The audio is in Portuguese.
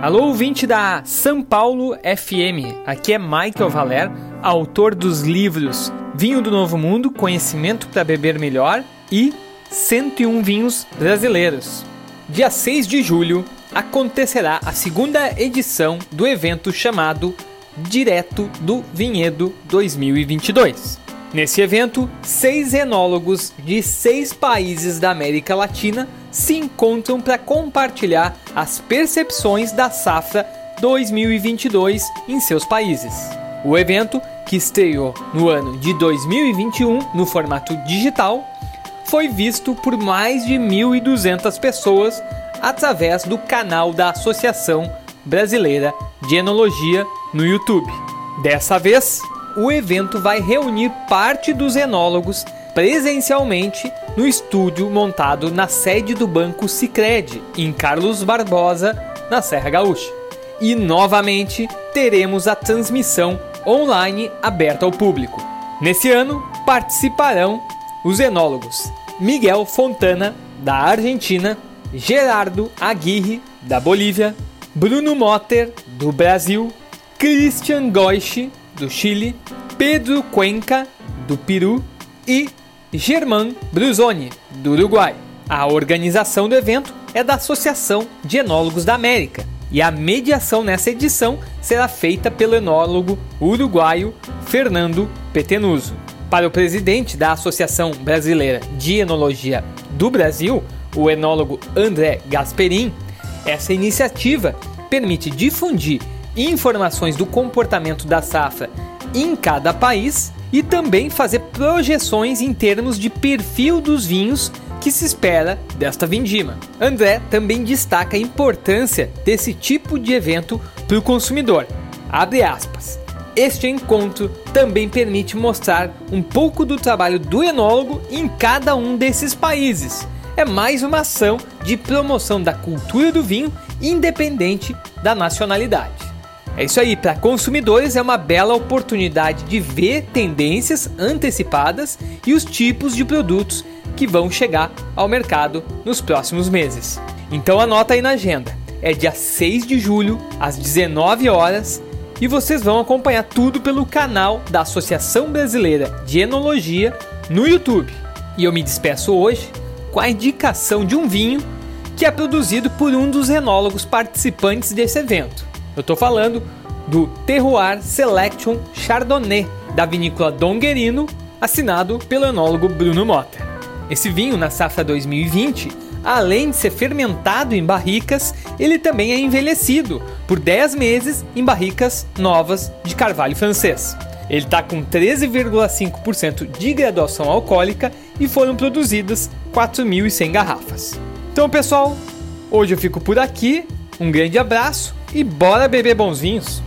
Alô, ouvinte da São Paulo FM. Aqui é Michael Valer, autor dos livros Vinho do Novo Mundo, Conhecimento para Beber Melhor e 101 Vinhos Brasileiros. Dia 6 de julho acontecerá a segunda edição do evento chamado Direto do Vinhedo 2022. Nesse evento, seis enólogos de seis países da América Latina se encontram para compartilhar as percepções da safra 2022 em seus países. O evento, que estreou no ano de 2021 no formato digital, foi visto por mais de 1.200 pessoas através do canal da Associação Brasileira de Enologia no YouTube. Dessa vez, o evento vai reunir parte dos enólogos presencialmente no estúdio montado na sede do Banco Sicredi, em Carlos Barbosa, na Serra Gaúcha. E novamente teremos a transmissão online aberta ao público. Nesse ano participarão os enólogos Miguel Fontana, da Argentina, Gerardo Aguirre, da Bolívia, Bruno Motter, do Brasil, Christian Goiche, do Chile, Pedro Cuenca, do Peru e Germán Bruzoni, do Uruguai. A organização do evento é da Associação de Enólogos da América e a mediação nessa edição será feita pelo enólogo uruguaio Fernando Petenuso. Para o presidente da Associação Brasileira de Enologia do Brasil, o enólogo André Gasperin, essa iniciativa permite difundir informações do comportamento da safra em cada país e também fazer projeções em termos de perfil dos vinhos que se espera desta vindima. André também destaca a importância desse tipo de evento para o consumidor. Abre aspas. Este encontro também permite mostrar um pouco do trabalho do enólogo em cada um desses países. É mais uma ação de promoção da cultura do vinho, independente da nacionalidade. É isso aí, para consumidores é uma bela oportunidade de ver tendências antecipadas e os tipos de produtos que vão chegar ao mercado nos próximos meses. Então anota aí na agenda. É dia 6 de julho, às 19 horas, e vocês vão acompanhar tudo pelo canal da Associação Brasileira de Enologia no YouTube. E eu me despeço hoje com a indicação de um vinho que é produzido por um dos enólogos participantes desse evento. Eu estou falando do Terroir Selection Chardonnay, da vinícola Donguerino, assinado pelo enólogo Bruno Mota. Esse vinho, na safra 2020, além de ser fermentado em barricas, ele também é envelhecido por 10 meses em barricas novas de carvalho francês. Ele está com 13,5% de graduação alcoólica e foram produzidas 4.100 garrafas. Então, pessoal, hoje eu fico por aqui. Um grande abraço e bora beber bons vinhos!